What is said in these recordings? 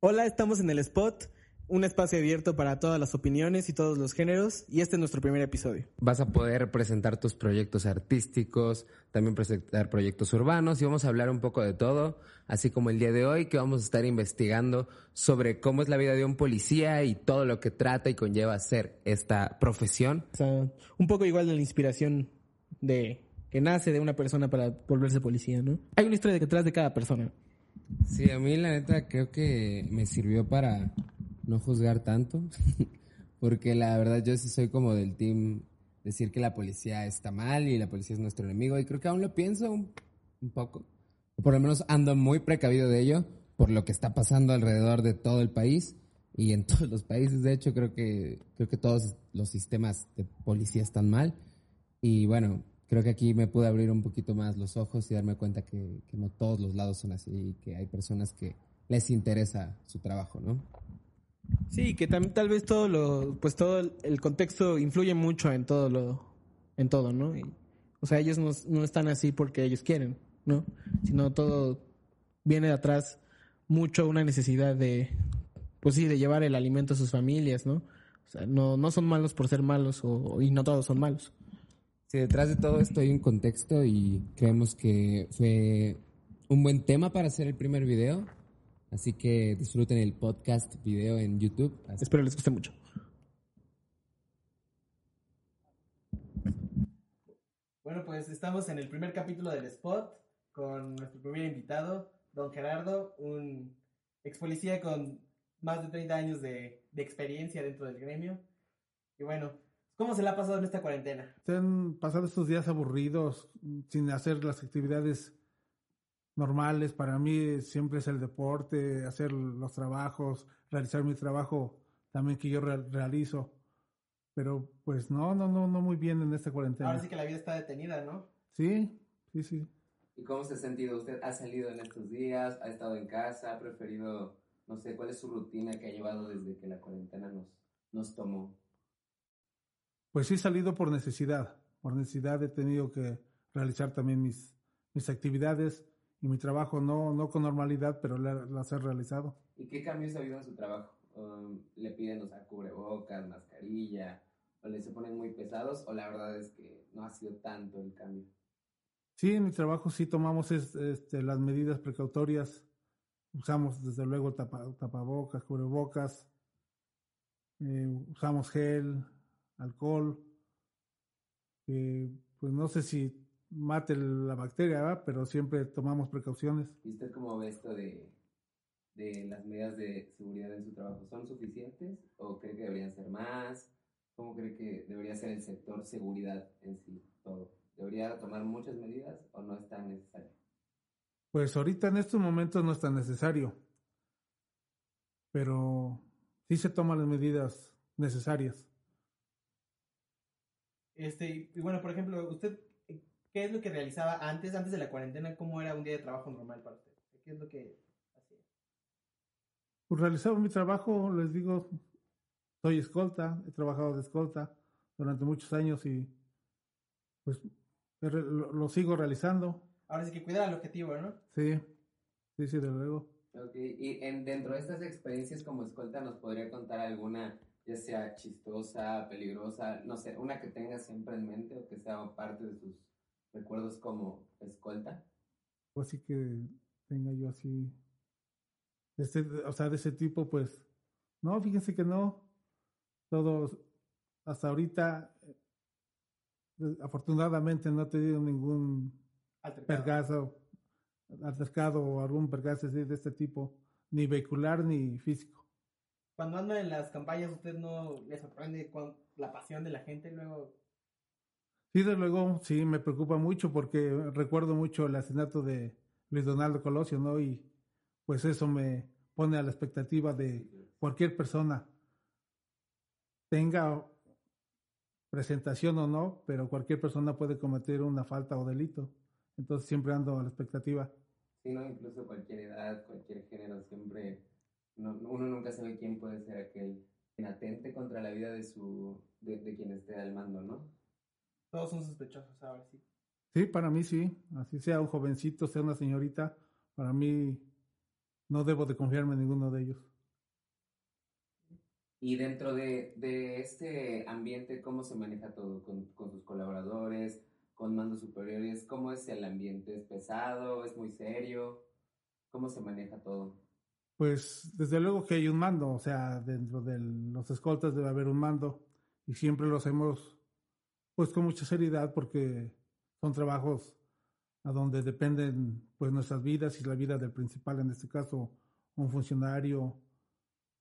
Hola, estamos en el Spot, un espacio abierto para todas las opiniones y todos los géneros, y este es nuestro primer episodio. Vas a poder presentar tus proyectos artísticos, también presentar proyectos urbanos y vamos a hablar un poco de todo, así como el día de hoy que vamos a estar investigando sobre cómo es la vida de un policía y todo lo que trata y conlleva ser esta profesión. O sea, un poco igual de la inspiración de que nace de una persona para volverse policía, ¿no? Hay una historia detrás de cada persona. Sí, a mí la neta creo que me sirvió para no juzgar tanto, porque la verdad yo sí soy como del team decir que la policía está mal y la policía es nuestro enemigo y creo que aún lo pienso un, un poco, o por lo menos ando muy precavido de ello por lo que está pasando alrededor de todo el país y en todos los países, de hecho creo que creo que todos los sistemas de policía están mal. Y bueno, creo que aquí me pude abrir un poquito más los ojos y darme cuenta que, no todos los lados son así y que hay personas que les interesa su trabajo, ¿no? Sí, que también tal vez todo lo, pues todo el, el contexto influye mucho en todo lo, en todo, ¿no? Y, o sea, ellos no, no están así porque ellos quieren, ¿no? Sino todo viene de atrás mucho una necesidad de, pues sí, de llevar el alimento a sus familias, ¿no? O sea, no, no son malos por ser malos o, y no todos son malos. Sí, detrás de todo esto hay un contexto y creemos que fue un buen tema para hacer el primer video. Así que disfruten el podcast video en YouTube. Así- Espero les guste mucho. Bueno, pues estamos en el primer capítulo del Spot con nuestro primer invitado, don Gerardo, un ex policía con más de 30 años de, de experiencia dentro del gremio. Y bueno, ¿cómo se le ha pasado en esta cuarentena? Se han pasado estos días aburridos, sin hacer las actividades normales. Para mí siempre es el deporte, hacer los trabajos, realizar mi trabajo también que yo re- realizo. Pero pues no, no, no, no muy bien en esta cuarentena. Ahora sí que la vida está detenida, ¿no? Sí, sí, sí. ¿Y cómo se ha sentido usted? ¿Ha salido en estos días? ¿Ha estado en casa? ¿Ha preferido, no sé, cuál es su rutina que ha llevado desde que la cuarentena nos, nos tomó? Pues sí he salido por necesidad. Por necesidad he tenido que realizar también mis, mis actividades y mi trabajo, no, no con normalidad, pero la- las he realizado. ¿Y qué cambios ha habido en su trabajo? Um, ¿Le piden, o sea, cubrebocas, mascarilla? ¿O le se ponen muy pesados? ¿O la verdad es que no ha sido tanto el cambio? Sí, en mi trabajo sí tomamos es- este, las medidas precautorias. Usamos desde luego tapa- tapabocas, cubrebocas, eh, usamos gel, alcohol. eh, pues no sé si mate la bacteria, ¿verdad? pero siempre tomamos precauciones. ¿Y usted cómo ve esto de, de las medidas de seguridad en su trabajo? ¿Son suficientes o cree que deberían ser más? ¿Cómo cree que debería ser el sector seguridad en sí todo? ¿Debería tomar muchas medidas o no es tan necesario? Pues ahorita en estos momentos no es tan necesario, pero sí se toman las medidas necesarias. Este, y bueno, por ejemplo, usted, ¿qué es lo que realizaba antes, antes de la cuarentena? ¿Cómo era un día de trabajo normal para usted? ¿Qué es lo que hacía? Pues realizaba mi trabajo, les digo, soy escolta, he trabajado de escolta durante muchos años y pues lo, lo sigo realizando. Ahora sí que cuidar el objetivo, ¿no? Sí, sí, sí, desde luego. Ok, y en, dentro de estas experiencias como escolta, ¿nos podría contar alguna, ya sea chistosa, peligrosa, no sé, una que tenga siempre en mente o que sea parte de sus recuerdos como escolta? Pues sí que tenga yo así, este, o sea, de ese tipo, pues, no, fíjense que no, todos, hasta ahorita, afortunadamente no he tenido ningún Altercado. percazo, altercado o algún así de este tipo, ni vehicular ni físico. Cuando anda en las campañas, ¿usted no le sorprende cuán- la pasión de la gente luego? Sí, desde luego, sí, me preocupa mucho porque recuerdo mucho el asesinato de Luis Donaldo Colosio, ¿no? Y pues eso me pone a la expectativa de cualquier persona, tenga presentación o no, pero cualquier persona puede cometer una falta o delito. Entonces siempre ando a la expectativa. Sí, ¿no? Incluso cualquier edad, cualquier género, siempre, no- uno nunca sabe quién puede ser aquel quien atente contra la vida de su, de, de quien esté al mando, ¿no? Todos son sospechosos ahora sí. Sí, para mí sí, así sea un jovencito, sea una señorita, para mí no debo de confiarme en ninguno de ellos. Y dentro de, de este ambiente, ¿cómo se maneja todo? ¿Con, con sus colaboradores, con mandos superiores? ¿Cómo es el ambiente? ¿Es pesado? ¿Es muy serio? ¿Cómo se maneja todo? Pues desde luego que hay un mando, o sea, dentro de los escoltas debe haber un mando y siempre lo hacemos pues con mucha seriedad porque son trabajos a donde dependen pues nuestras vidas y la vida del principal, en este caso un funcionario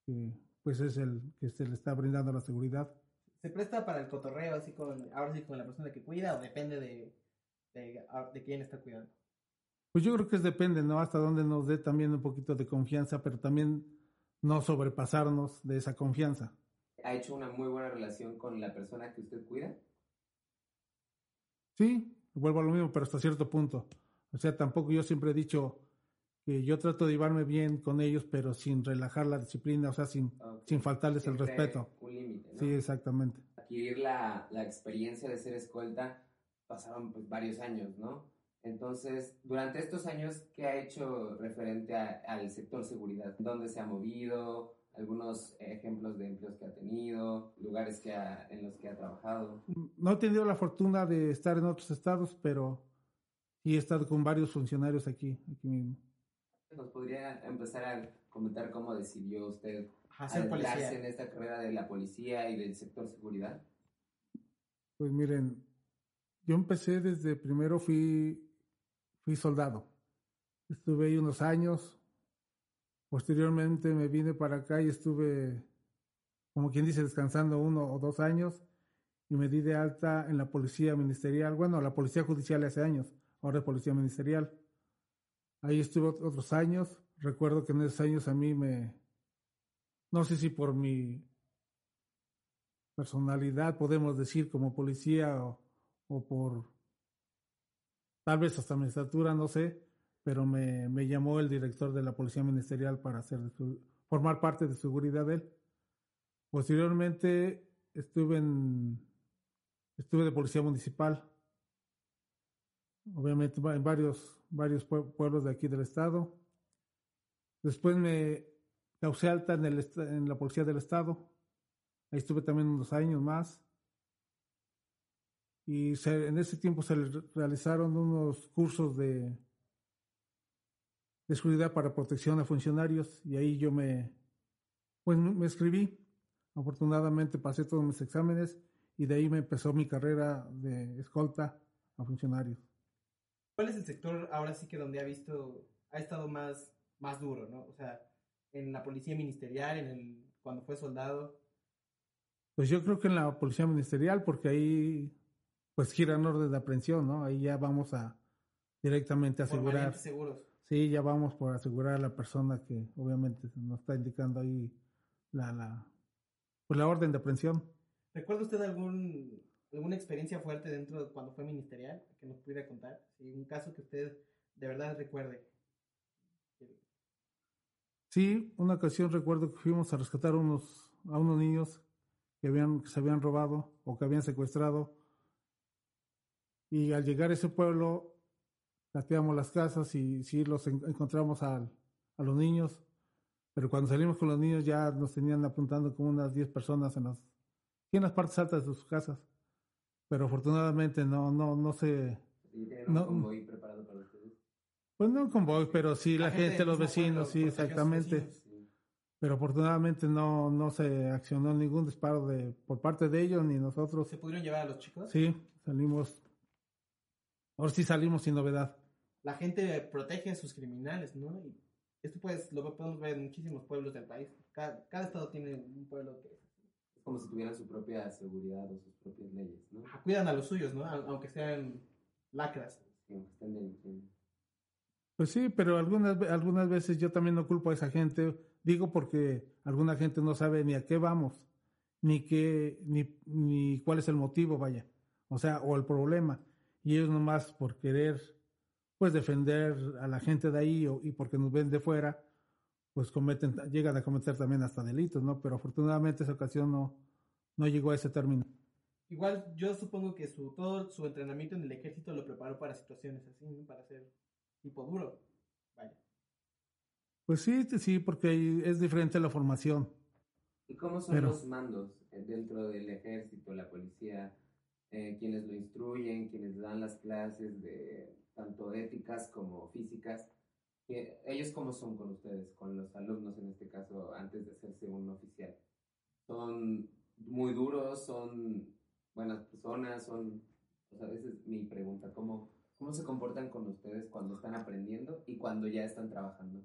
que pues es el que se le está brindando la seguridad. ¿Se presta para el cotorreo así con, ahora sí con la persona que cuida o depende de, de, de quién está cuidando? Pues yo creo que es depende, ¿no? Hasta donde nos dé también un poquito de confianza, pero también no sobrepasarnos de esa confianza. ¿Ha hecho una muy buena relación con la persona que usted cuida? Sí, vuelvo a lo mismo, pero hasta cierto punto. O sea, tampoco yo siempre he dicho que yo trato de llevarme bien con ellos, pero sin relajar la disciplina, o sea, sin, okay. sin faltarles Siempre el respeto. Un límite, ¿no? Sí, exactamente. Adquirir la, la experiencia de ser escolta pasaron pues, varios años, ¿no? Entonces, durante estos años, ¿qué ha hecho referente a, al sector seguridad? ¿Dónde se ha movido? algunos ejemplos de empleos que ha tenido, lugares que ha, en los que ha trabajado. No he tenido la fortuna de estar en otros estados, pero sí he estado con varios funcionarios aquí, aquí mismo. ¿Nos podría empezar a comentar cómo decidió usted Hacer policía. en esta carrera de la policía y del sector seguridad? Pues miren, yo empecé desde primero fui, fui soldado. Estuve ahí unos años, Posteriormente me vine para acá y estuve, como quien dice, descansando uno o dos años y me di de alta en la policía ministerial, bueno, la policía judicial hace años, ahora es policía ministerial. Ahí estuve otros años, recuerdo que en esos años a mí me, no sé si por mi personalidad podemos decir como policía o, o por tal vez hasta mi estatura, no sé, pero me, me, llamó el director de la Policía Ministerial para hacer su, formar parte de seguridad de él. Posteriormente estuve en estuve de policía municipal, obviamente en varios, varios pueblos de aquí del estado. Después me causé alta en, el, en la policía del estado. Ahí estuve también unos años más. Y se, en ese tiempo se realizaron unos cursos de de seguridad para protección a funcionarios y ahí yo me, pues me escribí. Afortunadamente pasé todos mis exámenes y de ahí me empezó mi carrera de escolta a funcionarios. ¿Cuál es el sector ahora sí que donde ha visto, ha estado más, más duro, ¿no? O sea, en la policía ministerial, en el, cuando fue soldado. Pues yo creo que en la policía ministerial, porque ahí pues giran orden de aprehensión, ¿no? Ahí ya vamos a directamente asegurar. seguros. Sí, ya vamos por asegurar a la persona que obviamente nos está indicando ahí la, la, pues la orden de aprehensión. ¿Recuerda usted algún, alguna experiencia fuerte dentro de cuando fue ministerial que nos pudiera contar? Sí, un caso que usted de verdad recuerde. Sí, una ocasión recuerdo que fuimos a rescatar unos, a unos niños que, habían, que se habían robado o que habían secuestrado. Y al llegar a ese pueblo Cateamos las casas y sí los encontramos a, a los niños, pero cuando salimos con los niños ya nos tenían apuntando como unas 10 personas en las, en las partes altas de sus casas. Pero afortunadamente no, no, no se... no, un convoy preparado para ustedes? Pues no un convoy, pero sí la, la gente, gente, los vecinos, sí, exactamente. Pero afortunadamente no, no se accionó ningún disparo de, por parte de ellos ni nosotros. ¿Se pudieron llevar a los chicos? Sí, salimos. Ahora sí salimos sin novedad la gente protege a sus criminales, ¿no? Y esto pues lo podemos ver en muchísimos pueblos del país. Cada, cada estado tiene un pueblo que es como si tuvieran su propia seguridad o sus propias leyes, ¿no? Ajá, cuidan a los suyos, ¿no? Aunque sean lacras. Sí, aunque estén delinquiendo. Pues sí, pero algunas, algunas veces yo también no culpo a esa gente. Digo porque alguna gente no sabe ni a qué vamos, ni qué, ni, ni cuál es el motivo, vaya. O sea, o el problema. Y ellos nomás por querer pues defender a la gente de ahí o, y porque nos ven de fuera, pues cometen, llegan a cometer también hasta delitos, ¿no? Pero afortunadamente esa ocasión no, no llegó a ese término. Igual yo supongo que su, todo su entrenamiento en el ejército lo preparó para situaciones así, ¿no? Para ser tipo duro. Vaya. Pues sí, sí, porque es diferente la formación. ¿Y cómo son los mandos eh, dentro del ejército, la policía? Eh, quienes lo instruyen, quienes dan las clases de tanto éticas como físicas. ¿Ellos cómo son con ustedes, con los alumnos en este caso, antes de hacerse un oficial? ¿Son muy duros? ¿Son buenas personas? ¿Son...? O sea, esa es mi pregunta. ¿Cómo, ¿Cómo se comportan con ustedes cuando están aprendiendo y cuando ya están trabajando?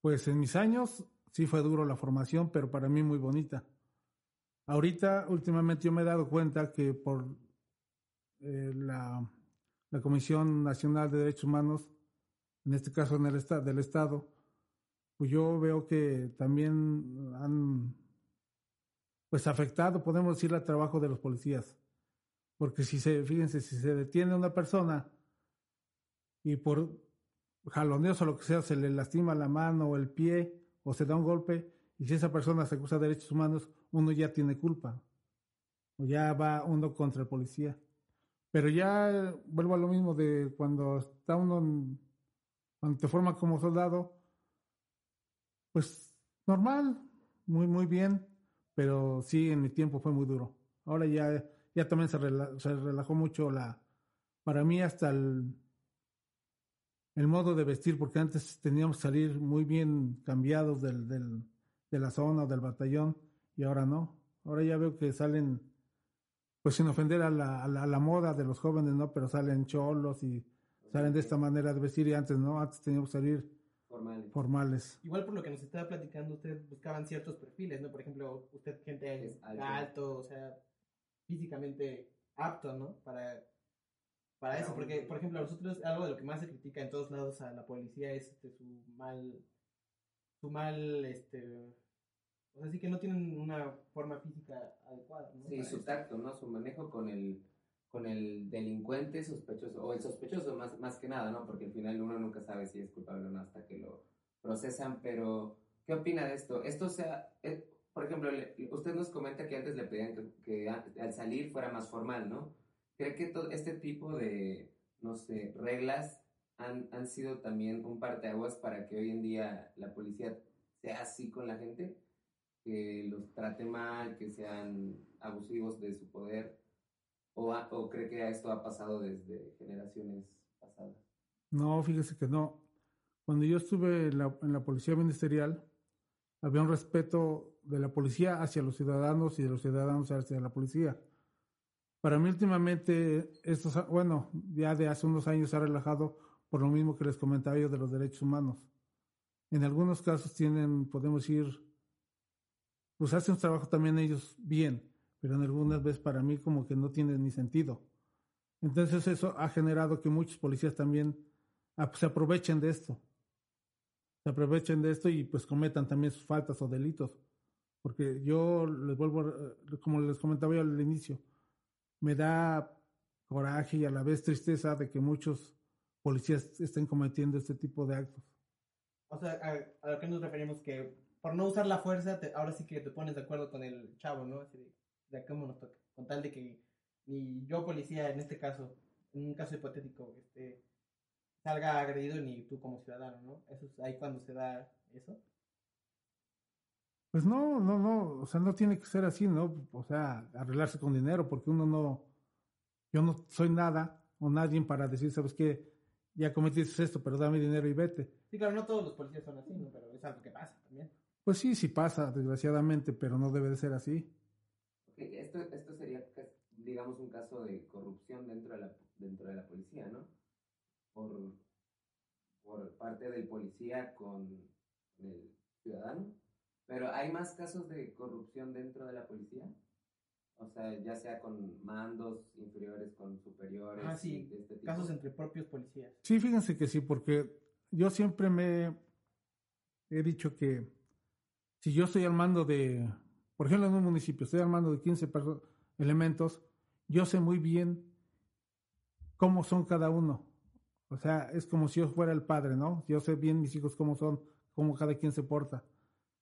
Pues en mis años sí fue duro la formación, pero para mí muy bonita. Ahorita, últimamente yo me he dado cuenta que por eh, la, Comisión Nacional de Derechos Humanos, en este caso en el del Estado, pues yo veo que también han pues afectado, podemos decir, el trabajo de los policías. Porque si se, fíjense, si se detiene una persona y por jaloneos o lo que sea se le lastima la mano o el pie o se da un golpe y si esa persona se acusa de derechos humanos, uno ya tiene culpa o ya va uno contra el policía. Pero ya vuelvo a lo mismo de cuando está uno, cuando te forma como soldado, pues normal, muy, muy bien, pero sí en mi tiempo fue muy duro. Ahora ya, ya también se, se relajó mucho la, para mí hasta el, el modo de vestir, porque antes teníamos que salir muy bien cambiados del, del, de la zona o del batallón, y ahora no. Ahora ya veo que salen, pues sin ofender a la, a la, moda de los jóvenes, ¿no? Pero salen cholos y salen de esta manera de vestir, y antes no, antes teníamos que salir formales. formales. Igual por lo que nos estaba platicando, ustedes buscaban ciertos perfiles, ¿no? Por ejemplo, usted gente alto. alto, o sea, físicamente apto, ¿no? Para para eso, porque, por ejemplo, a nosotros algo de lo que más se critica en todos lados a la policía es este, su mal, su mal, este, o sea, sí que no tienen una forma física adecuada, ¿no? Sí, su tacto, ¿no? Su manejo con el, con el delincuente sospechoso, o el sospechoso más, más que nada, ¿no? Porque al final uno nunca sabe si es culpable o no hasta que lo procesan, pero ¿qué opina de esto? Esto sea, eh, por ejemplo, usted nos comenta que antes le pedían que, que al salir fuera más formal, ¿no? ¿Cree que todo este tipo de, no sé, reglas han, han sido también un parteaguas para que hoy en día la policía sea así con la gente? Que los trate mal, que sean abusivos de su poder. ¿O, o cree que esto ha pasado desde generaciones pasadas? No, fíjese que no. Cuando yo estuve en la, en la policía ministerial, había un respeto de la policía hacia los ciudadanos y de los ciudadanos hacia la policía. Para mí últimamente, estos, bueno, ya de hace unos años se ha relajado por lo mismo que les comentaba yo de los derechos humanos. En algunos casos tienen, podemos ir, pues hacen un trabajo también ellos bien, pero en algunas veces para mí como que no tiene ni sentido. Entonces eso ha generado que muchos policías también ah, pues, se aprovechen de esto. Se aprovechen de esto y pues cometan también sus faltas o delitos. Porque yo les vuelvo, como les comentaba yo al inicio, me da coraje y a la vez tristeza de que muchos policías estén cometiendo este tipo de actos. O sea, a, lo que nos referimos que por no usar la fuerza, ahora sí que te pones de acuerdo con el chavo, ¿no? Así de, de cómo nos toca. Con tal de que ni yo policía, en este caso, en un caso hipotético, este, salga agredido ni tú como ciudadano, ¿no? Eso es ahí cuando se da eso. Pues no, no, no, o sea, no tiene que ser así, ¿no? O sea, arreglarse con dinero, porque uno no, yo no soy nada o nadie para decir, ¿sabes qué? Ya cometiste esto, pero dame dinero y vete. Sí, claro, no todos los policías son así, ¿no? Pero es algo que pasa también. Pues sí, sí pasa, desgraciadamente, pero no debe de ser así. Esto, esto sería, digamos, un caso de corrupción dentro de la, dentro de la policía, ¿no? Por, por parte del policía con el ciudadano. Pero ¿hay más casos de corrupción dentro de la policía? O sea, ya sea con mandos inferiores, con superiores. Ah, sí, este casos entre propios policías. Sí, fíjense que sí, porque yo siempre me he dicho que si yo estoy al mando de, por ejemplo, en un municipio, estoy al mando de 15 elementos, yo sé muy bien cómo son cada uno. O sea, es como si yo fuera el padre, ¿no? Yo sé bien mis hijos cómo son, cómo cada quien se porta.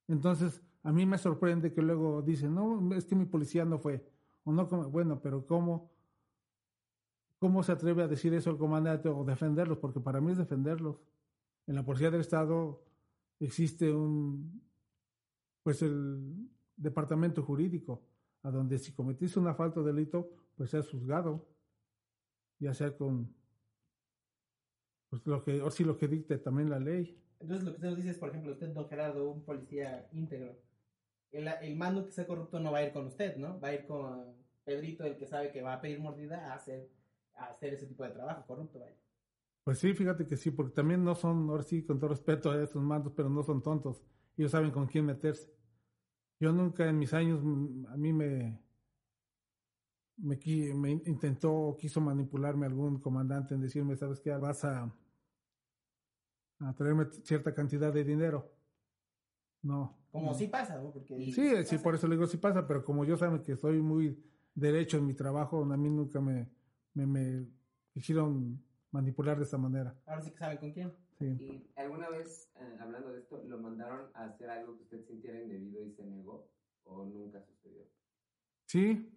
Entonces, a mí me sorprende que luego dicen, no, es que mi policía no fue. O no, bueno, pero ¿cómo, ¿cómo se atreve a decir eso el comandante o defenderlos? Porque para mí es defenderlos. En la Policía del Estado existe un, pues el departamento jurídico, a donde si cometiste una falta de delito, pues seas juzgado, ya sea con, pues lo que, o si lo que dicte también la ley. Entonces lo que usted nos dice es, por ejemplo, usted, don Gerardo, un policía íntegro, el, el mando que sea corrupto no va a ir con usted, ¿no? Va a ir con Pedrito, el que sabe que va a pedir mordida, a hacer, a hacer ese tipo de trabajo corrupto, vaya. Pues sí, fíjate que sí, porque también no son, ahora sí, con todo respeto a estos mandos, pero no son tontos. Ellos saben con quién meterse. Yo nunca en mis años, mm, a mí me, me, me intentó, quiso manipularme algún comandante en decirme, ¿sabes qué? Vas a, a traerme cierta cantidad de dinero. No. Como sí pasa, ¿no? Porque sí, sí, por eso le digo sí pasa, pero como yo saben que soy muy derecho en mi trabajo, a mí nunca me, me, me quisieron manipular de esa manera. Ahora sí que saben con quién. Sí. ¿Y alguna vez, eh, hablando de esto, lo mandaron a hacer algo que usted sintiera indebido y se negó? ¿O nunca sucedió? Sí,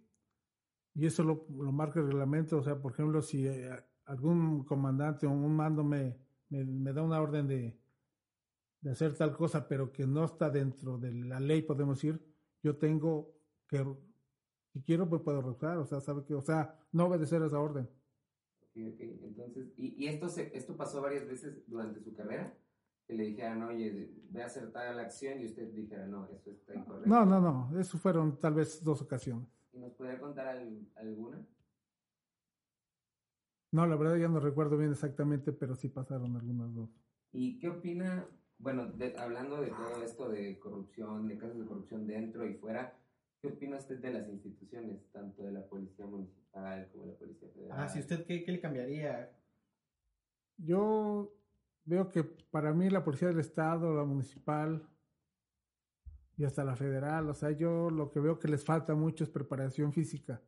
y eso lo, lo marca el reglamento. O sea, por ejemplo, si eh, algún comandante o un mando me, me, me da una orden de, de hacer tal cosa, pero que no está dentro de la ley, podemos decir, yo tengo que, si quiero, pues puedo rehusar, o sea, sabe que, o sea, no obedecer esa orden. Okay. Entonces, ¿y, y esto, se, esto pasó varias veces durante su carrera? Que le dijeran, oye, ve a hacer tal acción y usted dijera, no, eso está incorrecto. No, no, no, eso fueron tal vez dos ocasiones. ¿Y nos podría contar al, alguna? No, la verdad ya no recuerdo bien exactamente, pero sí pasaron algunas dos. ¿Y qué opina, bueno, de, hablando de todo esto de corrupción, de casos de corrupción dentro y fuera, ¿qué opina usted de las instituciones, tanto de la Policía Municipal como la Policía Federal? Ah, si usted, ¿qué, qué le cambiaría? Yo veo que para mí la Policía del Estado, la Municipal y hasta la Federal, o sea, yo lo que veo que les falta mucho es preparación física.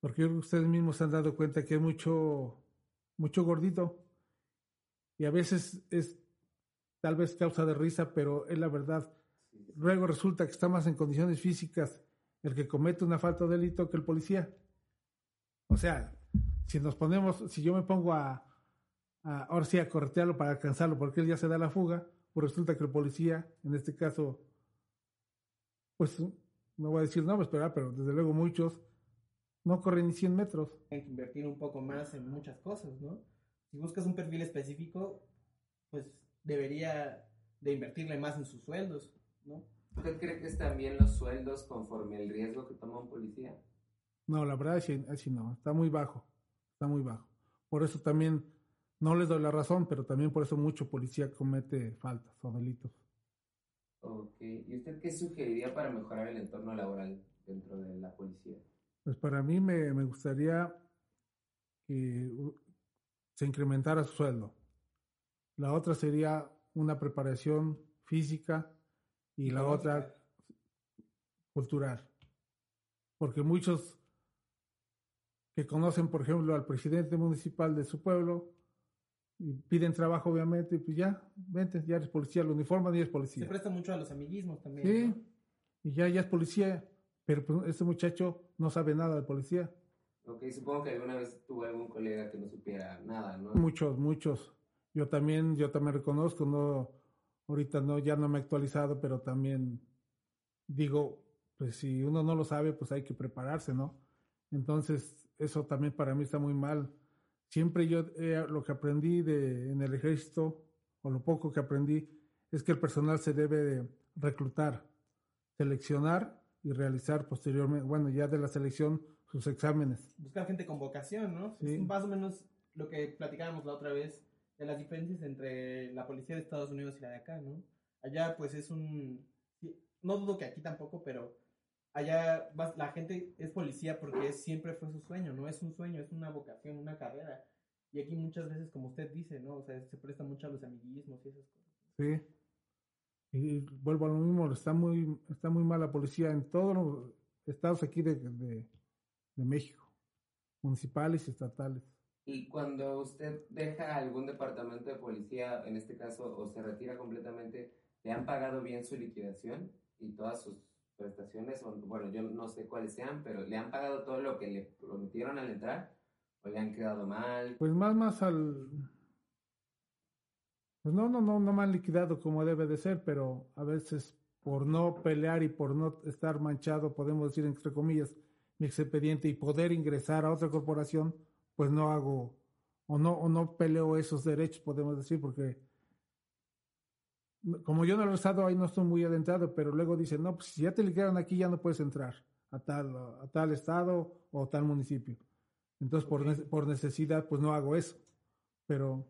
Porque ustedes mismos se han dado cuenta que hay mucho, mucho gordito. Y a veces es tal vez causa de risa, pero es la verdad. Luego resulta que está más en condiciones físicas el que comete una falta de delito que el policía. O sea, si nos ponemos, si yo me pongo a, a ahora sí a corretearlo para alcanzarlo porque él ya se da la fuga, pues resulta que el policía, en este caso, pues no voy a decir nombres, pero, pero desde luego muchos no corren ni 100 metros. Hay que invertir un poco más en muchas cosas, ¿no? Si buscas un perfil específico, pues debería de invertirle más en sus sueldos, ¿no? ¿Usted cree que es también los sueldos conforme el riesgo que toma un policía? No, la verdad es así no, está muy bajo, está muy bajo. Por eso también, no les doy la razón, pero también por eso mucho policía comete faltas o delitos. Ok, ¿y usted qué sugeriría para mejorar el entorno laboral dentro de la policía? Pues para mí me, me gustaría que se incrementara su sueldo. La otra sería una preparación física y la otra cultural. Porque muchos que conocen, por ejemplo, al presidente municipal de su pueblo, y piden trabajo, obviamente, y pues ya, vente, ya eres policía, lo uniforman y eres policía. Se presta mucho a los amiguismos también. Sí, ¿no? y ya, ya es policía, pero pues, este muchacho no sabe nada de policía. Ok, supongo que alguna vez tuvo algún colega que no supiera nada, ¿no? Muchos, muchos. Yo también, yo también reconozco, no, ahorita no, ya no me he actualizado, pero también digo, pues si uno no lo sabe, pues hay que prepararse, ¿no? Entonces, eso también para mí está muy mal. Siempre yo eh, lo que aprendí de, en el ejército, o lo poco que aprendí, es que el personal se debe de reclutar, seleccionar y realizar posteriormente, bueno, ya de la selección, sus exámenes. Buscar gente con vocación, ¿no? Sí. Es más o menos lo que platicábamos la otra vez de las diferencias entre la policía de Estados Unidos y la de acá, ¿no? Allá pues es un... No dudo que aquí tampoco, pero allá vas- la gente es policía porque es- siempre fue su sueño, ¿no? Es un sueño, es una vocación, una carrera. Y aquí muchas veces, como usted dice, ¿no? O sea, se presta mucho a los amiguismos y esas cosas. Sí. Y vuelvo a lo mismo, está muy, está muy mal la policía en todos los estados aquí de, de, de México, municipales y estatales. Y cuando usted deja algún departamento de policía, en este caso, o se retira completamente, ¿le han pagado bien su liquidación y todas sus prestaciones? O, bueno, yo no sé cuáles sean, pero ¿le han pagado todo lo que le prometieron al entrar? ¿O le han quedado mal? Pues más, más al... Pues no, no, no, no me han liquidado como debe de ser, pero a veces por no pelear y por no estar manchado, podemos decir entre comillas, mi expediente y poder ingresar a otra corporación, pues no hago o no, o no peleo esos derechos, podemos decir, porque como yo no lo he estado ahí, no estoy muy adentrado, pero luego dicen, no, pues si ya te liquidaron aquí, ya no puedes entrar a tal, a tal estado o tal municipio. Entonces, por, por necesidad, pues no hago eso. Pero.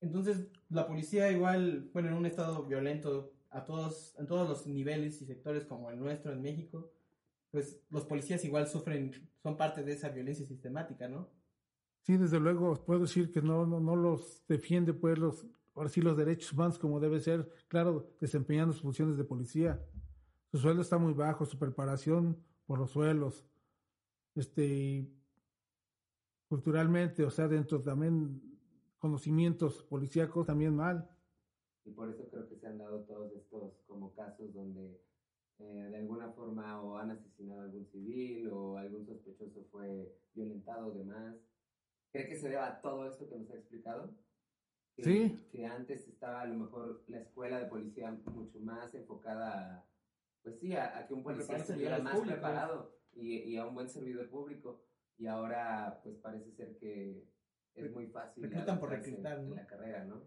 Entonces, la policía igual, bueno, en un estado violento a todos, en todos los niveles y sectores como el nuestro en México, pues los policías igual sufren, son parte de esa violencia sistemática, ¿no? Sí, desde luego, puedo decir que no, no, no los defiende, pues, los, ahora sí, los derechos humanos como debe ser, claro, desempeñando sus funciones de policía. Su sueldo está muy bajo, su preparación por los suelos, este, culturalmente, o sea, dentro también conocimientos policíacos también mal. Y por eso creo que se han dado todos estos como casos donde eh, de alguna forma o han asesinado a algún civil o algún sospechoso fue violentado o demás. ¿Cree que se deba a todo esto que nos ha explicado? Sí. Que antes estaba a lo mejor la escuela de policía mucho más enfocada, pues sí, a, que un policía estuviera más preparado y, y a un buen servidor público y ahora pues parece ser que es muy fácil reclutan por reclutar en la carrera, ¿no?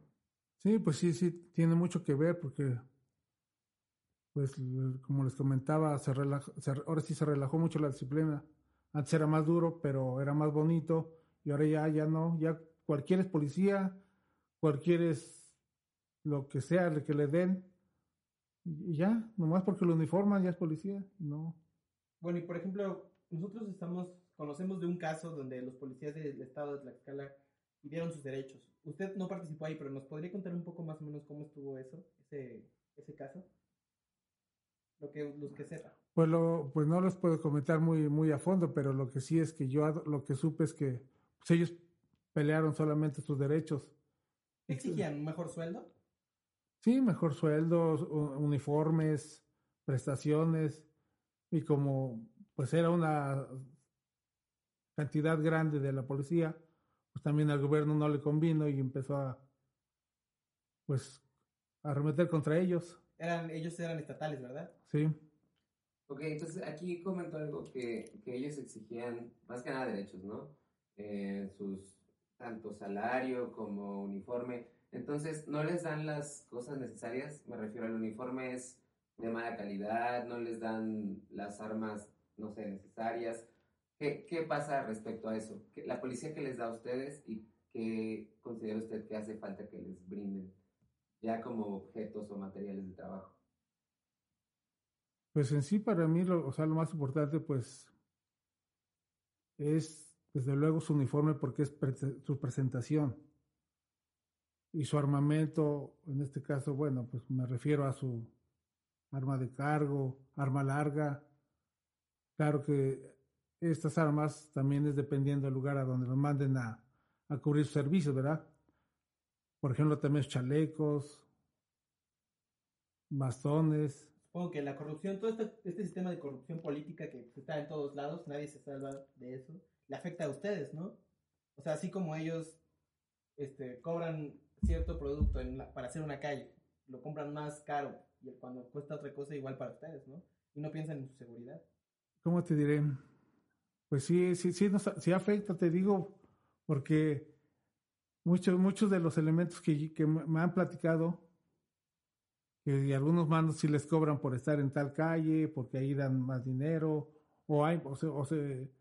Sí, pues sí, sí, tiene mucho que ver porque pues como les comentaba, se ahora sí se relajó mucho la disciplina. Antes era más duro, pero era más bonito y ahora ya ya no, ya cualquier es policía, cualquier es lo que sea que le den y ya, nomás porque lo uniforman ya es policía, no. Bueno, y por ejemplo, nosotros estamos conocemos de un caso donde los policías del estado de Tlaxcala pidieron sus derechos. Usted no participó ahí, pero ¿nos podría contar un poco más o menos cómo estuvo eso, ese, ese caso? Lo que, los que sepa. Pues, lo, pues no los puedo comentar muy, muy a fondo, pero lo que sí es que yo lo que supe es que pues, ellos pelearon solamente sus derechos. ¿Exigían un mejor sueldo? Sí, mejor sueldo, uniformes, prestaciones, y como pues era una cantidad grande de la policía, pues también al gobierno no le convino y empezó a, pues, a arremeter contra ellos. Eran, ellos eran estatales, ¿verdad? Sí. Ok, entonces aquí comentó algo que, que ellos exigían más que nada derechos, ¿no? Eh, sus tanto salario como uniforme. Entonces, ¿no les dan las cosas necesarias? Me refiero al uniforme es de mala calidad, no les dan las armas, no sé, necesarias. ¿Qué, pasa respecto a eso? ¿La policía que les da a ustedes y qué considera usted que hace falta que les brinden ya como objetos o materiales de trabajo? Pues en sí para mí, lo, o sea, lo más importante pues es desde luego su uniforme porque es su presentación y su armamento, en este caso, bueno, pues me refiero a su arma de cargo, arma larga. Claro que estas armas también es dependiendo del lugar a donde los manden a, a cubrir sus servicios, ¿verdad? Por ejemplo, también chalecos, bastones. Supongo que la corrupción, todo este, este sistema de corrupción política que está en todos lados, nadie se salva de eso, le afecta a ustedes, ¿no? O sea, así como ellos este, cobran cierto producto para hacer una calle, lo compran más caro y cuando cuesta otra cosa igual para ustedes, ¿no? Y no piensan en su seguridad. ¿Cómo te diré? Pues sí, sí, sí, sí afecta, te digo, porque muchos, muchos de los elementos que, me han platicado, que algunos mandos sí les cobran por estar en tal calle, porque ahí dan más dinero, o, hay, o, se, o se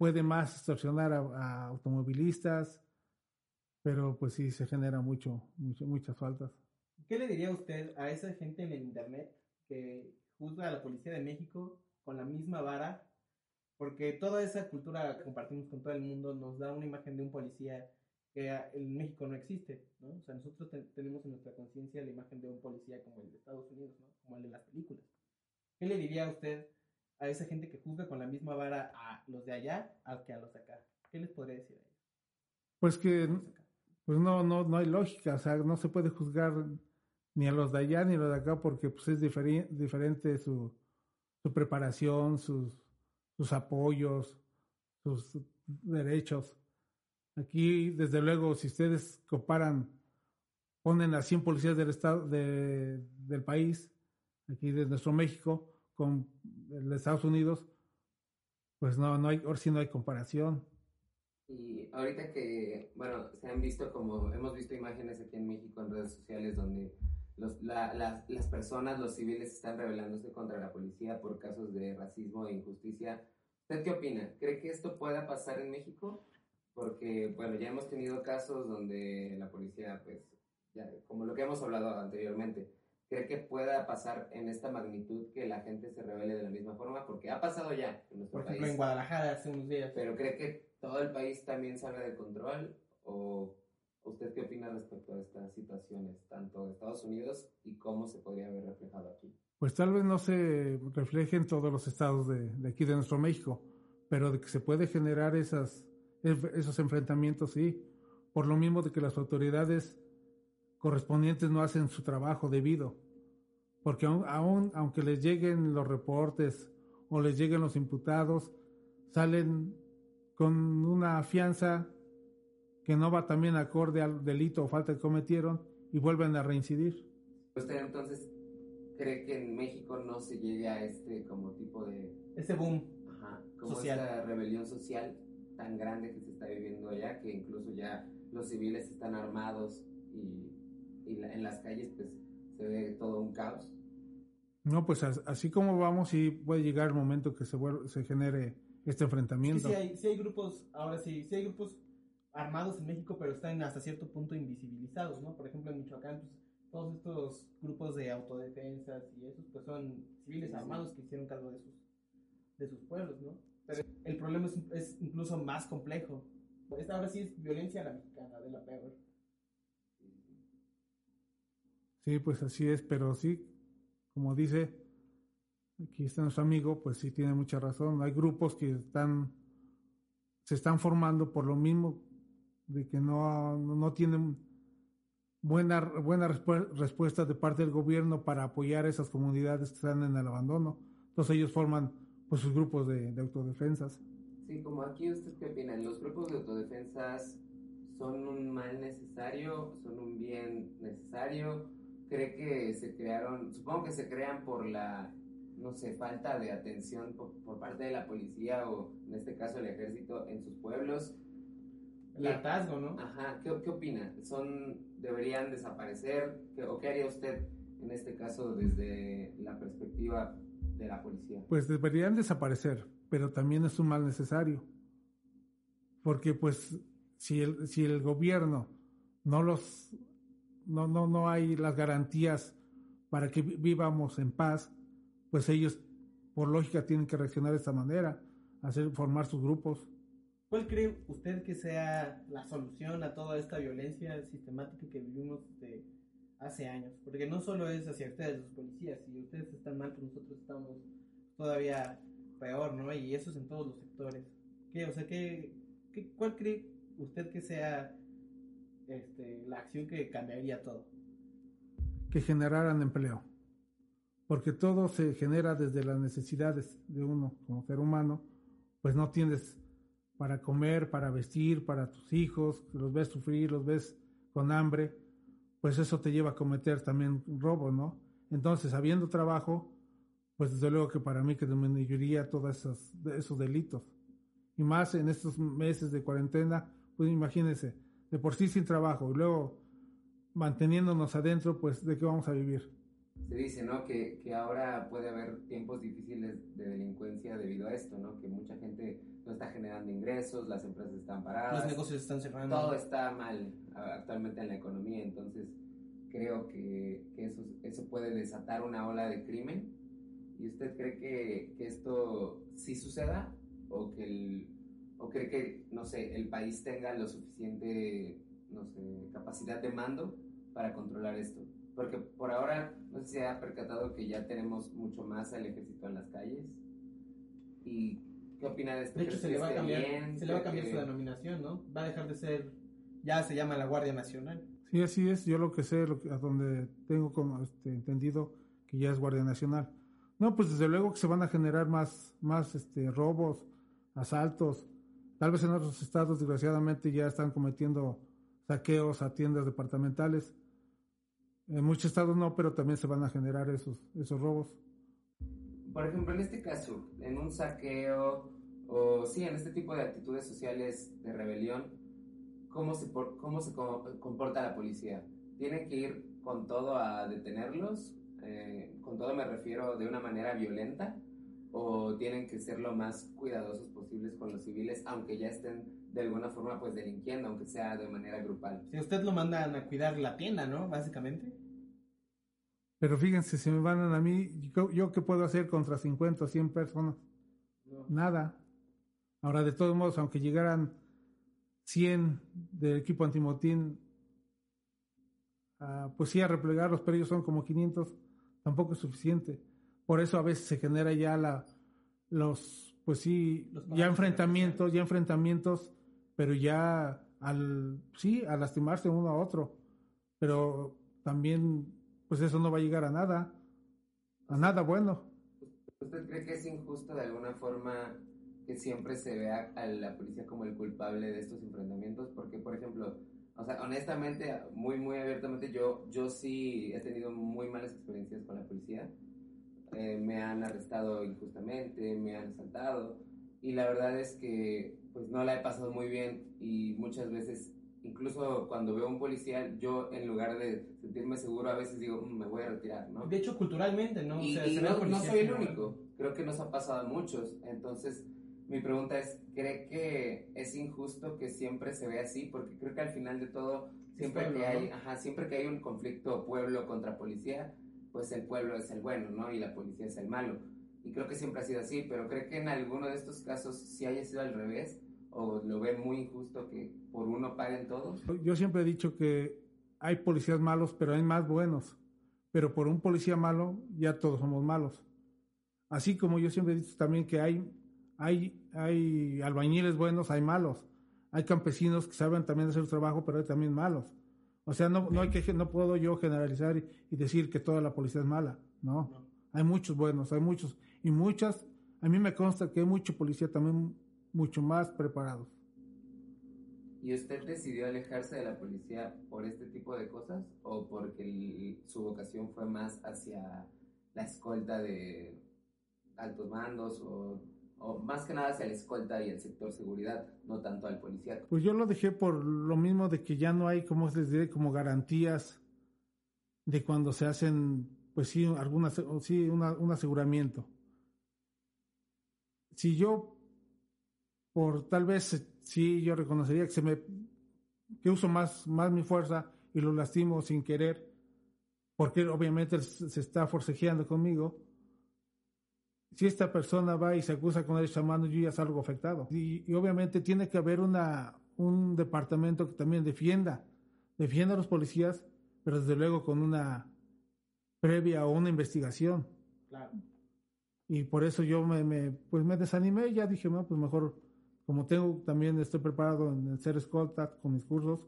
puede más extorsionar a, automovilistas, pero pues sí se genera mucho, muchas faltas. ¿Qué le diría usted a esa gente en el Internet que juzga a la Policía de México con la misma vara porque toda esa cultura que compartimos con todo el mundo nos da una imagen de un policía que en México no existe, ¿no? O sea, nosotros tenemos en nuestra conciencia la imagen de un policía como el de Estados Unidos. Como el de las películas. ¿Qué le diría a usted a esa gente que juzga con la misma vara a los de allá al que a los de acá? ¿Qué les podría decir a ellos? Pues que pues no, no, no hay lógica, o sea, no se puede juzgar ni a los de allá ni a los de acá porque pues es diferente su, su preparación, sus sus apoyos, sus derechos. Aquí, desde luego, si ustedes comparan ponen a 100 policías del estado de, del país, aquí de nuestro México, con de Estados Unidos, pues no, no hay, ahora sí no hay comparación. Y ahorita que, bueno, se han visto como, hemos visto imágenes aquí en México en redes sociales donde los, la, la, las personas, los civiles están rebelándose contra la policía por casos de racismo e injusticia. ¿Usted qué opina? ¿Cree que esto pueda pasar en México? Porque, bueno, ya hemos tenido casos donde la policía, pues, ya, como lo que hemos hablado anteriormente, ¿cree que pueda pasar en esta magnitud que la gente se revele de la misma forma? Porque ha pasado ya en nuestro Por ejemplo, país. en Guadalajara hace unos días. ¿Pero cree que todo el país también salga de control? ¿O usted qué opina respecto a estas situaciones, tanto de Estados Unidos y cómo se podría ver reflejado aquí? Pues tal vez no se refleje en todos los estados de, de aquí de nuestro México, pero de que se puede generar esas, esos enfrentamientos, sí. Por lo mismo de que las autoridades correspondientes no hacen su trabajo debido. Porque aún, aún, aunque les lleguen los reportes o les lleguen los imputados, salen con una fianza que no va también acorde al delito o falta que cometieron y vuelven a reincidir. ¿Usted entonces cree que en México no se llegue a este como tipo de... Ese boom. Ajá, como Social. esta rebelión social tan grande que se está viviendo allá, que incluso ya los civiles están armados y, y la- en las calles pues se ve todo un caos? No, pues as- así como vamos, sí puede llegar el momento que se, genere este enfrentamiento. sí hay, sí hay grupos, ahora sí, sí hay grupos armados en México, pero están hasta cierto punto invisibilizados, ¿no? Por ejemplo, en Michoacán, pues, todos estos grupos de autodefensas y esos, pues son civiles Sí, sí. armados que hicieron cargo de sus, de sus pueblos, ¿no? Pero el problema es, es incluso más complejo. Esta ahora sí es violencia a la mexicana, de la peor. Sí, pues así es, pero sí, como dice, aquí está nuestro amigo, pues sí tiene mucha razón. Hay grupos que están, se están formando por lo mismo, de que no, no tienen buena, buena respu- respuesta de parte del gobierno para apoyar a esas comunidades que están en el abandono. Entonces ellos forman pues sus grupos de, de autodefensas. Sí, como aquí, ¿usted qué opina? ¿Los grupos de autodefensas son un mal necesario? ¿Son un bien necesario? ¿Cree que se crearon, supongo que se crean por la, no sé, falta de atención por, por parte de la policía o en este caso el ejército en sus pueblos? El hartazgo, ¿no? Ajá, ¿qué, qué opina? ¿Son, deberían desaparecer? ¿Qué, ¿O qué haría usted en este caso desde la perspectiva de la policía? Pues deberían desaparecer, pero también es un mal necesario. Porque pues si el, si el gobierno no los no, no, no hay las garantías para que vi- vivamos en paz, pues ellos por lógica tienen que reaccionar de esta manera, hacer formar sus grupos. ¿Cuál cree usted que sea la solución a toda esta violencia sistemática que vivimos hace años? Porque no solo es hacia ustedes, los policías, si ustedes están mal, pues nosotros estamos todavía peor, ¿no? Y eso es en todos los sectores. ¿Qué, o sea, qué- ¿cuál cree usted que sea este, la acción que cambiaría todo? que generaran empleo. Porque todo se genera desde las necesidades de uno como ser humano, pues no tienes para comer, para vestir, para tus hijos, los ves sufrir, los ves con hambre, pues eso te lleva a cometer también robo, ¿no? Entonces, habiendo trabajo, pues desde luego que para mí que disminuiría todos esos, esos delitos. Y más en estos meses de cuarentena, pues imagínense, de por sí sin trabajo y luego manteniéndonos adentro, pues de qué vamos a vivir. Se dice, ¿no? Que, que ahora puede haber tiempos difíciles de delincuencia debido a esto, ¿no? Que mucha gente no está generando ingresos, las empresas están paradas. Los negocios están cerrando. Todo está mal a- actualmente en la economía, entonces creo que, que eso, eso puede desatar una ola de crimen. ¿Y usted cree que, que esto sí suceda? ¿O, que el, ¿O cree que, no sé, el país tenga lo suficiente, no sé, capacidad de mando para controlar esto? Porque por ahora, no sé si se ha percatado que ya tenemos mucho más al ejército en las calles. ¿Y qué opina de esto? De hecho, ¿Crees se le va a cambiar, bien? se le va a ¿Cree cambiar que- su denominación, ¿no? Va a dejar de ser, ya se llama la Guardia Nacional. Sí, así es. Yo lo que sé, lo que, a donde tengo como este, entendido que ya es Guardia Nacional. No, pues desde luego que se van a generar más, más este, robos, asaltos. Tal vez en otros estados, desgraciadamente, ya están cometiendo saqueos a tiendas departamentales. En muchos estados no, pero también se van a generar esos, esos robos. Por ejemplo, en este caso, en un saqueo o sí, en este tipo de actitudes sociales de rebelión, ¿cómo se, cómo se comporta la policía? ¿Tiene que ir con todo a detenerlos? Eh, con todo me refiero de una manera violenta o tienen que ser lo más cuidadosos posibles con los civiles, aunque ya estén de alguna forma pues delinquiendo, aunque sea de manera grupal. Si usted lo mandan a cuidar la tienda, ¿no? Básicamente. Pero fíjense, si me mandan a mí, ¿yo, qué puedo hacer contra 50 o 100 personas? Nada. Ahora, de todos modos, aunque llegaran 100 del equipo antimotín, pues sí, a replegarlos, pero ellos son como 500, tampoco es suficiente. Por eso a veces se genera ya la, los, pues sí, ya enfrentamientos, ya enfrentamientos, pero ya al, sí, a lastimarse uno a otro. Pero también, pues eso no va a llegar a nada, a nada bueno. ¿Usted cree que es injusto de alguna forma que siempre se vea a la policía como el culpable de estos enfrentamientos? Porque, por ejemplo, o sea, honestamente, muy, muy abiertamente, yo, yo sí he tenido muy malas experiencias con la policía. Eh, me han arrestado injustamente, me han asaltado. Y la verdad es que, pues no la he pasado muy bien y muchas veces, incluso cuando veo a un policía, yo en lugar de sentirme seguro, a veces digo, mm, me voy a retirar, ¿no? De hecho, culturalmente, ¿no? Y, no, no soy el único. Creo que nos ha pasado a muchos. Entonces, mi pregunta es, ¿cree que es injusto que siempre se vea así? Porque creo que al final de todo, siempre que hay, ajá, siempre que hay un conflicto pueblo contra policía, pues el pueblo es el bueno, ¿no? Y la policía es el malo. Y creo que siempre ha sido así, pero ¿cree que en alguno de estos casos sí haya sido al revés? ¿O lo ve muy injusto que por uno paguen todos? Yo siempre he dicho que hay policías malos, pero hay más buenos. Pero por un policía malo, ya todos somos malos. Así como yo siempre he dicho también que hay hay, hay albañiles buenos, hay malos. Hay campesinos que saben también hacer su trabajo, pero hay también malos. O sea, no, no, hay que, no puedo yo generalizar y, decir que toda la policía es mala. No. Hay muchos buenos, hay muchos. Y muchas, a mí me consta que hay mucho policía también mucho más preparados. ¿Y usted decidió alejarse de la policía por este tipo de cosas o porque su vocación fue más hacia la escolta de altos mandos o o más que nada hacia la escolta y el sector seguridad, no tanto al policía. Pues yo lo dejé por lo mismo de que ya no hay, como les diré, como garantías de cuando se hacen, pues sí, algunas, sí, un aseguramiento. Si yo, por tal vez, sí, yo reconocería que se me, que uso más, más mi fuerza y lo lastimo sin querer, porque obviamente se está forcejeando conmigo, si esta persona va y se acusa con el mano, yo ya salgo afectado. Y, obviamente tiene que haber una, un departamento que también defienda, defienda a los policías, pero desde luego con una previa o una investigación. Claro. Y por eso yo me, me, pues me desanimé y ya dije, no, pues mejor, como tengo también, estoy preparado en ser escolta con mis cursos,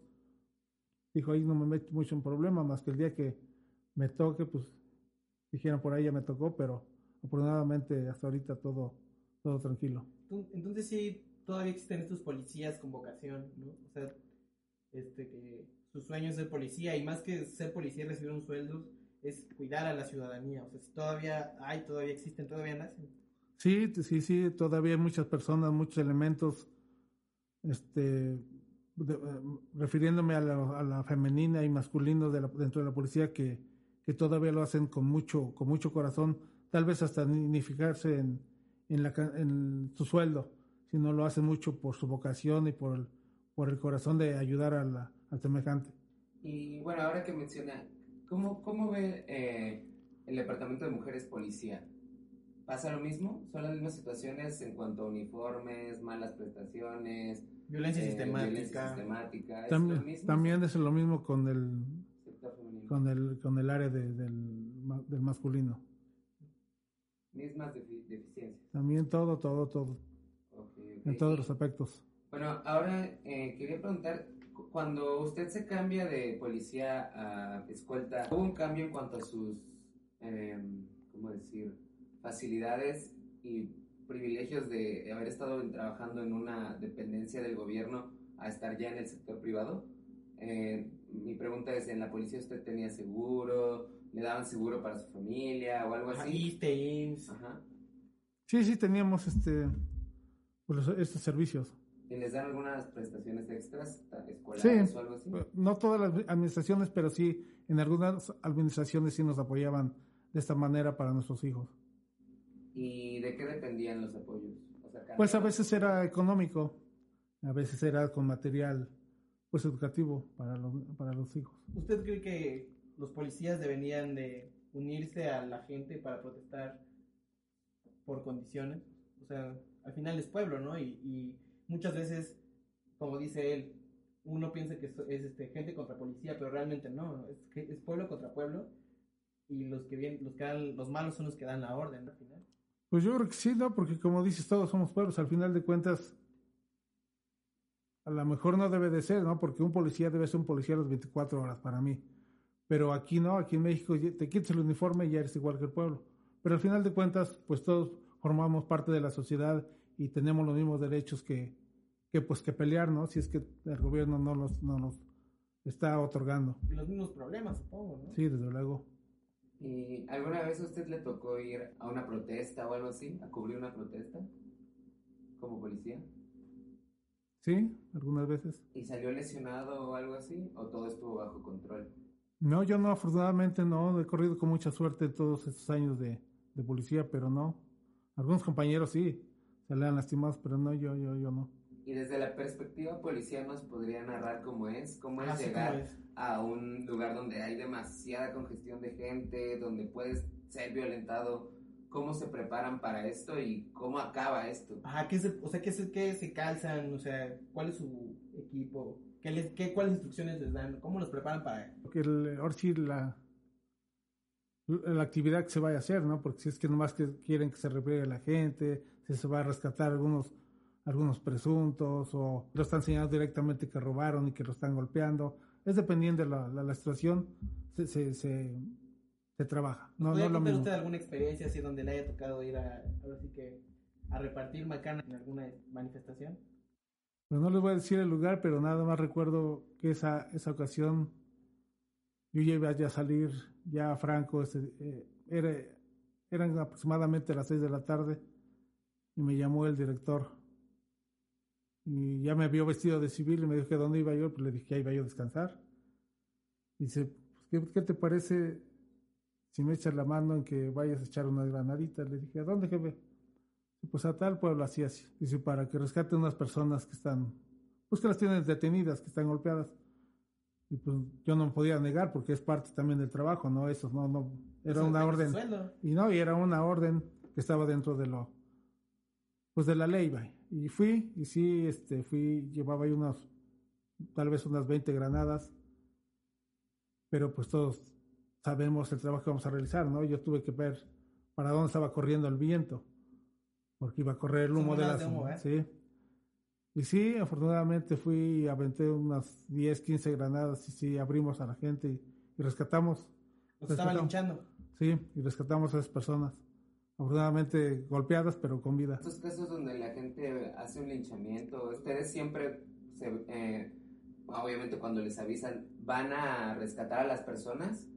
dijo, ahí no me meto mucho en problema, más que el día que me toque, pues dijeron por ahí ya me tocó, pero afortunadamente hasta ahorita todo, todo tranquilo. Entonces sí, todavía existen estos policías con vocación, ¿no? O sea, este, que su sueño es ser policía y más que ser policía y recibir un sueldo es cuidar a la ciudadanía. O sea, si todavía hay, todavía existen, todavía nacen. Sí, sí, sí, todavía hay muchas personas, muchos elementos, este, refiriéndome a la, femenina y masculino de dentro de la policía que, que todavía lo hacen con mucho, con mucho corazón tal vez hasta ni fijarse en, en, la, en su sueldo, sino lo hace mucho por su vocación y por el, por el corazón de ayudar a la, al semejante. Y bueno, ahora que menciona, ¿cómo, cómo ve eh, el Departamento de Mujeres Policía? ¿Pasa lo mismo? ¿Son las mismas situaciones en cuanto a uniformes, malas prestaciones? Violencia eh, sistemática. Violencia sistemática. ¿Es también es lo mismo con el, con el, con el área de, del, del masculino mismas deficiencias. También todo, todo, todo. En todos los aspectos. Bueno, ahora eh, quería preguntar, cuando usted se cambia de policía a escolta, ¿hubo un cambio en cuanto a sus, eh, ¿cómo decir?, facilidades y privilegios de haber estado trabajando en una dependencia del gobierno a estar ya en el sector privado? eh, mi pregunta es, ¿en la policía usted tenía seguro? ¿Le daban seguro para su familia o algo así? Ajá. Sí, sí, teníamos este, pues, estos servicios. ¿Y les dan algunas prestaciones extras escolares o algo así? No todas las administraciones, pero sí, en algunas administraciones sí nos apoyaban de esta manera para nuestros hijos. ¿Y de qué dependían los apoyos? pues a veces era económico, a veces era con material pues educativo para, para los hijos. ¿Usted cree que los policías deberían de unirse a la gente para protestar por condiciones? O sea, al final es pueblo, ¿no? Y, muchas veces, como dice él, uno piensa que es, este, gente contra policía, pero realmente no, es, es pueblo contra pueblo y los que vienen, los que dan, los malos son los que dan la orden al final. Pues yo creo que sí, ¿no? Porque como dices, todos somos pueblos, al final de cuentas, a lo mejor no debe de ser, ¿no? Porque un policía debe ser un policía las 24 horas para mí. Pero aquí no, aquí en México te quitas el uniforme y ya eres igual que el pueblo. Pero al final de cuentas, pues todos formamos parte de la sociedad y tenemos los mismos derechos que, que pues que pelear, ¿no? Si es que el gobierno no los, no nos está otorgando. Y los mismos problemas, supongo, ¿no? Sí, desde luego. ¿Y alguna vez a usted le tocó ir a una protesta o algo así? ¿A cubrir una protesta? ¿Como policía? Sí, algunas veces. ¿Y salió lesionado o algo así? ¿O todo estuvo bajo control? No, yo no, afortunadamente no. He corrido con mucha suerte todos estos años de, de policía, pero no. Algunos compañeros sí, se le han lastimado, pero no, yo, yo, yo no. Y desde la perspectiva policial nos podría narrar cómo es, cómo es ah, llegar a un lugar donde hay demasiada congestión de gente, donde puedes ser violentado cómo se preparan para esto y cómo acaba esto. Ajá, ¿qué se, o sea, ¿qué se, qué se calzan? O sea, ¿cuál es su equipo? ¿Qué les, qué, ¿Cuáles instrucciones les dan? ¿Cómo los preparan para...? Porque el, ahora sí, la, la actividad que se vaya a hacer, ¿no? Porque si es que nomás que quieren que se repliegue la gente, si se va a rescatar algunos algunos presuntos o lo están señalando directamente que robaron y que lo están golpeando. Es dependiendo de la, la, situación, se, se, se, se trabaja. No, ¿Puede no contar usted alguna experiencia así donde le haya tocado ir a, así que, a repartir macana en alguna manifestación? Pues no les voy a decir el lugar, pero nada más recuerdo que esa, esa ocasión yo ya iba a salir ya a Franco, este, eh, era, eran aproximadamente las seis de la tarde y me llamó el director y ya me vio vestido de civil y me dijo que dónde iba yo, pues le dije que iba yo a descansar. Dice, pues, ¿qué, ¿qué, te parece si me echas la mano en que vayas a echar unas granaditas, le dije, ¿a dónde jefe? Pues a tal pueblo así así. Dice, para que rescate unas personas que están, pues que las tienen detenidas, que están golpeadas. Y pues yo no podía negar porque es parte también del trabajo, ¿no? Eso, no, no, era una orden. Y no, y era una orden que estaba dentro de lo, pues de la ley, vaya. Y fui, y sí, este, fui, llevaba ahí unas, tal vez unas 20 granadas, pero pues todos sabemos el trabajo que vamos a realizar, ¿no? Yo tuve que ver para dónde estaba corriendo el viento, porque iba a correr el humo de la ¿eh? sí. Y sí, afortunadamente fui y aventé unas 10, 15 granadas y sí, abrimos a la gente y, rescatamos. Los estaban linchando. Sí, y rescatamos a esas personas. Afortunadamente golpeadas, pero con vida. Estos casos donde la gente hace un linchamiento, ustedes siempre, se, eh, obviamente cuando les avisan, ¿van a rescatar a las personas?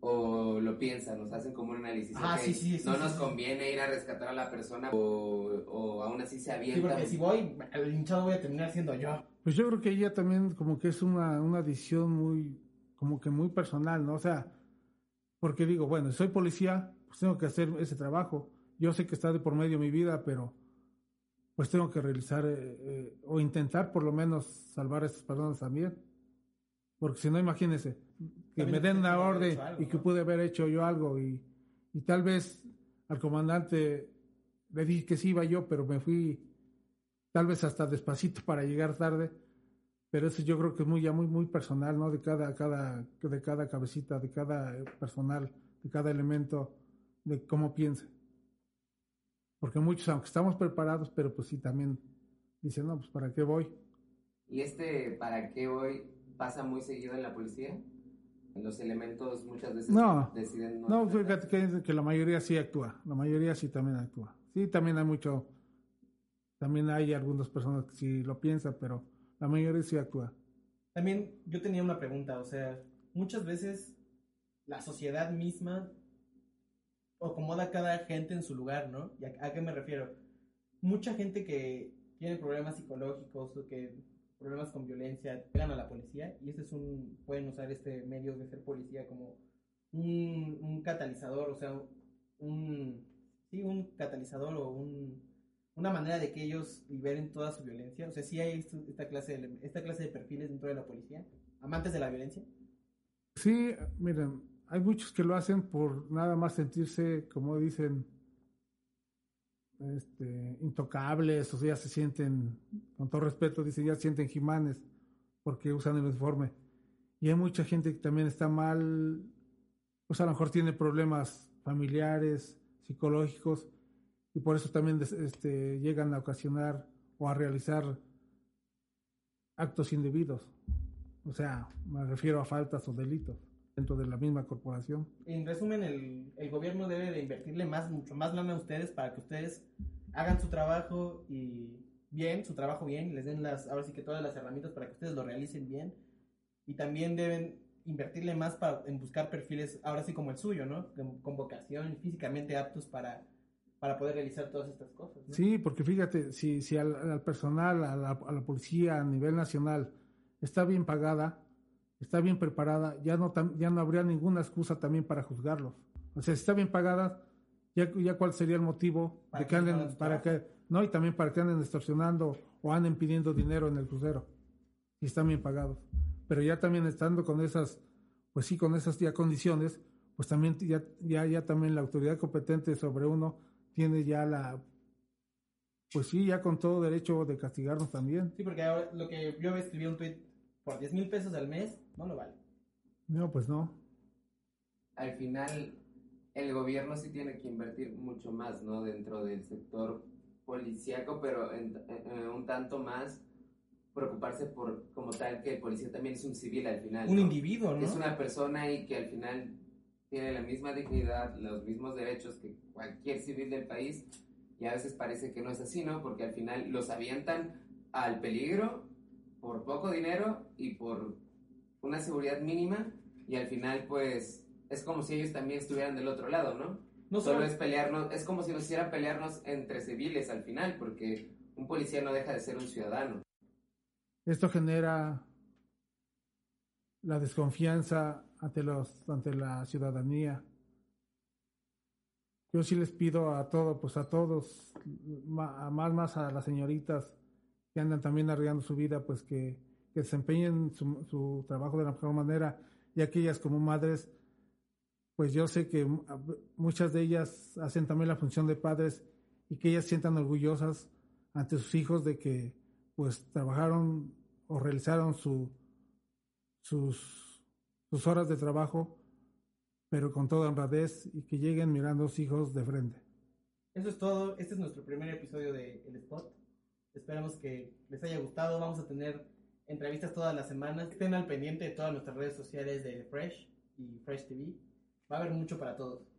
O lo piensan, nos hacen como un análisis. Ah, sí, sí, no nos conviene ir a rescatar a la persona o, o aún así se avienta. Sí, porque si voy, el hinchado voy a terminar siendo yo. Pues yo creo que ella también como que es una, una decisión muy, como que muy personal, ¿no? O sea, porque digo, bueno, soy policía, pues tengo que hacer ese trabajo. Yo sé que está de por medio mi vida, pero pues tengo que realizar eh, eh, o intentar por lo menos salvar a esas personas también. Porque si no, imagínense, que me den una orden y que pude haber hecho yo algo y, y tal vez al comandante le dije que sí iba yo, pero me fui tal vez hasta despacito para llegar tarde. Pero eso yo creo que es muy ya muy muy personal, ¿no? De cada cada de cada cabecita, de cada personal, de cada elemento, de cómo piensa. Porque muchos, aunque estamos preparados, pero pues sí también dicen, no, pues ¿para qué voy? ¿Y este para qué voy pasa muy seguido en la policía? En los elementos muchas veces no, deciden no. No, fíjate que, que, la mayoría sí actúa. La mayoría sí también actúa. Sí, también hay mucho. También hay algunas personas que sí lo piensan, pero la mayoría sí actúa. También yo tenía una pregunta, o sea, muchas veces la sociedad misma acomoda a cada gente en su lugar, ¿no? ¿Y a, qué me refiero? Mucha gente que tiene problemas psicológicos o que problemas con violencia pegan a la policía y ese es un pueden usar este medio de ser policía como un, un catalizador, o sea, un sí, un catalizador o un, una manera de que ellos liberen toda su violencia. O sea, sí hay esta clase de, esta clase de perfiles dentro de la policía, amantes de la violencia. Sí, miren, hay muchos que lo hacen por nada más sentirse, como dicen, este, intocables, o sea, se sienten, con todo respeto, dicen, ya se sienten jimanes porque usan el uniforme. Y hay mucha gente que también está mal, pues a lo mejor tiene problemas familiares, psicológicos, y por eso también este, llegan a ocasionar o a realizar actos indebidos. O sea, me refiero a faltas o delitos dentro de la misma corporación. En resumen, el, el gobierno debe de invertirle más, mucho más lana a ustedes para que ustedes hagan su trabajo y bien, su trabajo bien, les den las, ahora sí que todas las herramientas para que ustedes lo realicen bien. Y también deben invertirle más para, en buscar perfiles, ahora sí como el suyo, ¿no? Con, vocación, físicamente aptos para, para poder realizar todas estas cosas. Sí, porque fíjate, si, si al, personal, a la, a la, policía a nivel nacional está bien pagada, está bien preparada, ya no, ya no habría ninguna excusa también para juzgarlos. O sea, si está bien pagada, ya, ya cuál sería el motivo de que anden, para que, no, y también para que anden extorsionando o anden pidiendo dinero en el crucero, si están bien pagados. Pero ya también estando con esas, pues sí, con esas ya condiciones, pues también ya, ya, ya también la autoridad competente sobre uno tiene ya la, pues sí, ya con todo derecho de castigarnos también. Sí, porque ahora lo que yo escribí un tweet por 10 mil pesos al mes, no lo vale. No, pues no. Al final, el gobierno sí tiene que invertir mucho más, ¿no? Dentro del sector policíaco, pero un tanto más preocuparse por como tal que el policía también es un civil al final. Un individuo, ¿no? Es una persona y que al final tiene la misma dignidad, los mismos derechos que cualquier civil del país y a veces parece que no es así, ¿no? Porque al final los avientan al peligro por poco dinero y por una seguridad mínima y al final pues es como si ellos también estuvieran del otro lado, ¿no? No solo es pelearnos, es como si nos hiciera pelearnos entre civiles al final, porque un policía no deja de ser un ciudadano. Esto genera la desconfianza ante, los, ante la ciudadanía. Yo sí les pido a todos, pues a todos, más más a las señoritas que andan también arriesgando su vida, pues que, que desempeñen su, su, trabajo de la mejor manera y aquellas como madres, pues yo sé que muchas de ellas hacen también la función de padres y que ellas sientan orgullosas ante sus hijos de que pues trabajaron o realizaron su, sus, sus horas de trabajo, pero con toda honradez y que lleguen mirando a sus hijos de frente. Eso es todo. Este es nuestro primer episodio de El Spot. Esperamos que les haya gustado. Vamos a tener entrevistas todas las semanas. Estén al pendiente de todas nuestras redes sociales de Fresh y Fresh TV. Va a haber mucho para todos.